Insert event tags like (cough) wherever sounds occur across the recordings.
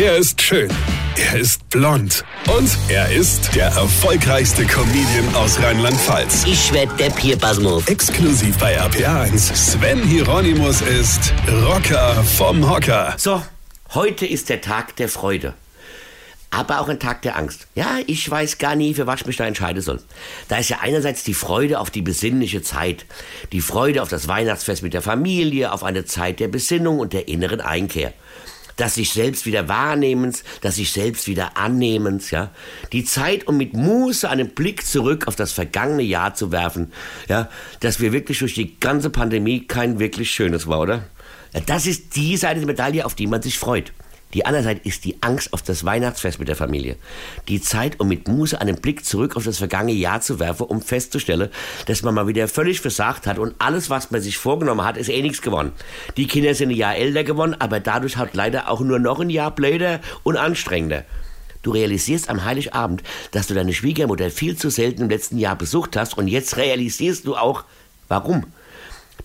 Er ist schön. Er ist blond. Und er ist der erfolgreichste Comedian aus Rheinland-Pfalz. Ich werd der Pierpasmus. Exklusiv bei RPA1. Sven Hieronymus ist Rocker vom Hocker. So, heute ist der Tag der Freude. Aber auch ein Tag der Angst. Ja, ich weiß gar nie, für was ich mich da entscheiden soll. Da ist ja einerseits die Freude auf die besinnliche Zeit, die Freude auf das Weihnachtsfest mit der Familie, auf eine Zeit der Besinnung und der inneren Einkehr das sich selbst wieder Wahrnehmens, das sich selbst wieder Annehmens, ja. Die Zeit, um mit Muße einen Blick zurück auf das vergangene Jahr zu werfen, ja, dass wir wirklich durch die ganze Pandemie kein wirklich schönes war, oder? Ja, das ist die Seite der Medaille, auf die man sich freut. Die andere Seite ist die Angst auf das Weihnachtsfest mit der Familie. Die Zeit, um mit Muße einen Blick zurück auf das vergangene Jahr zu werfen, um festzustellen, dass man mal wieder völlig versagt hat und alles, was man sich vorgenommen hat, ist eh nichts geworden. Die Kinder sind ein Jahr älter geworden, aber dadurch halt leider auch nur noch ein Jahr blöder und anstrengender. Du realisierst am Heiligabend, dass du deine Schwiegermutter viel zu selten im letzten Jahr besucht hast und jetzt realisierst du auch, warum.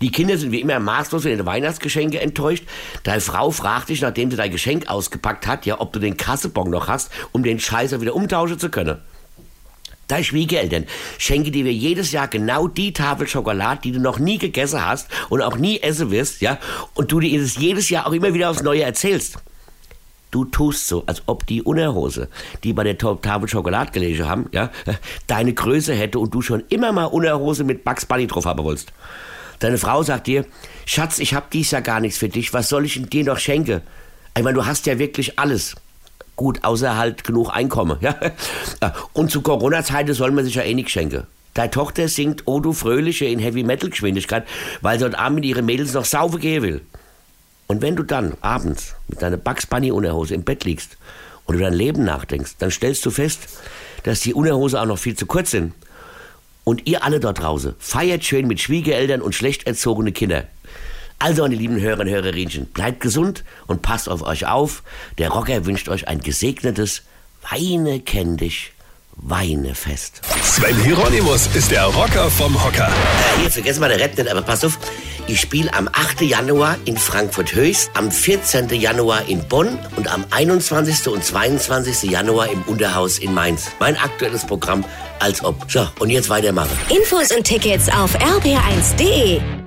Die Kinder sind wie immer maßlos in den Weihnachtsgeschenke enttäuscht. Deine Frau fragt dich, nachdem sie dein Geschenk ausgepackt hat, ja, ob du den Kassebon noch hast, um den Scheißer wieder umtauschen zu können. Deine Schwiegereltern schenken dir jedes Jahr genau die Tafel Schokolade, die du noch nie gegessen hast und auch nie essen wirst, ja, und du dir das jedes Jahr auch immer wieder aufs Neue erzählst. Du tust so, als ob die Unterhose, die bei der Tafel Schokolade gelegen haben, ja, (laughs) deine Größe hätte und du schon immer mal Unterhose mit Bugs Bunny drauf haben wolltest. Deine Frau sagt dir, Schatz, ich hab dies ja gar nichts für dich, was soll ich denn dir noch schenken? Ich meine, du hast ja wirklich alles. Gut, außer halt genug Einkommen, (laughs) ja. Und zu Corona-Zeiten soll man sich ja eh nichts schenken. Deine Tochter singt Oh du Fröhliche in Heavy-Metal-Geschwindigkeit, weil sie heute Abend mit ihren Mädels noch saufen gehen will. Und wenn du dann abends mit deiner Bugs Bunny Unterhose im Bett liegst und über dein Leben nachdenkst, dann stellst du fest, dass die Unterhose auch noch viel zu kurz sind und ihr alle dort draußen feiert schön mit Schwiegereltern und schlecht erzogene Kinder. Also, meine lieben Hörer und Hörerinchen, bleibt gesund und passt auf euch auf. Der Rocker wünscht euch ein gesegnetes Weine kenn dich Weinefest. Sven Hieronymus ist der Rocker vom Hocker. Äh, hier, vergessen wir der Rap nicht, aber pass auf. Ich spiele am 8. Januar in Frankfurt-Höchst, am 14. Januar in Bonn und am 21. und 22. Januar im Unterhaus in Mainz. Mein aktuelles Programm als ob. So, und jetzt weitermachen. Infos und Tickets auf rb1.de.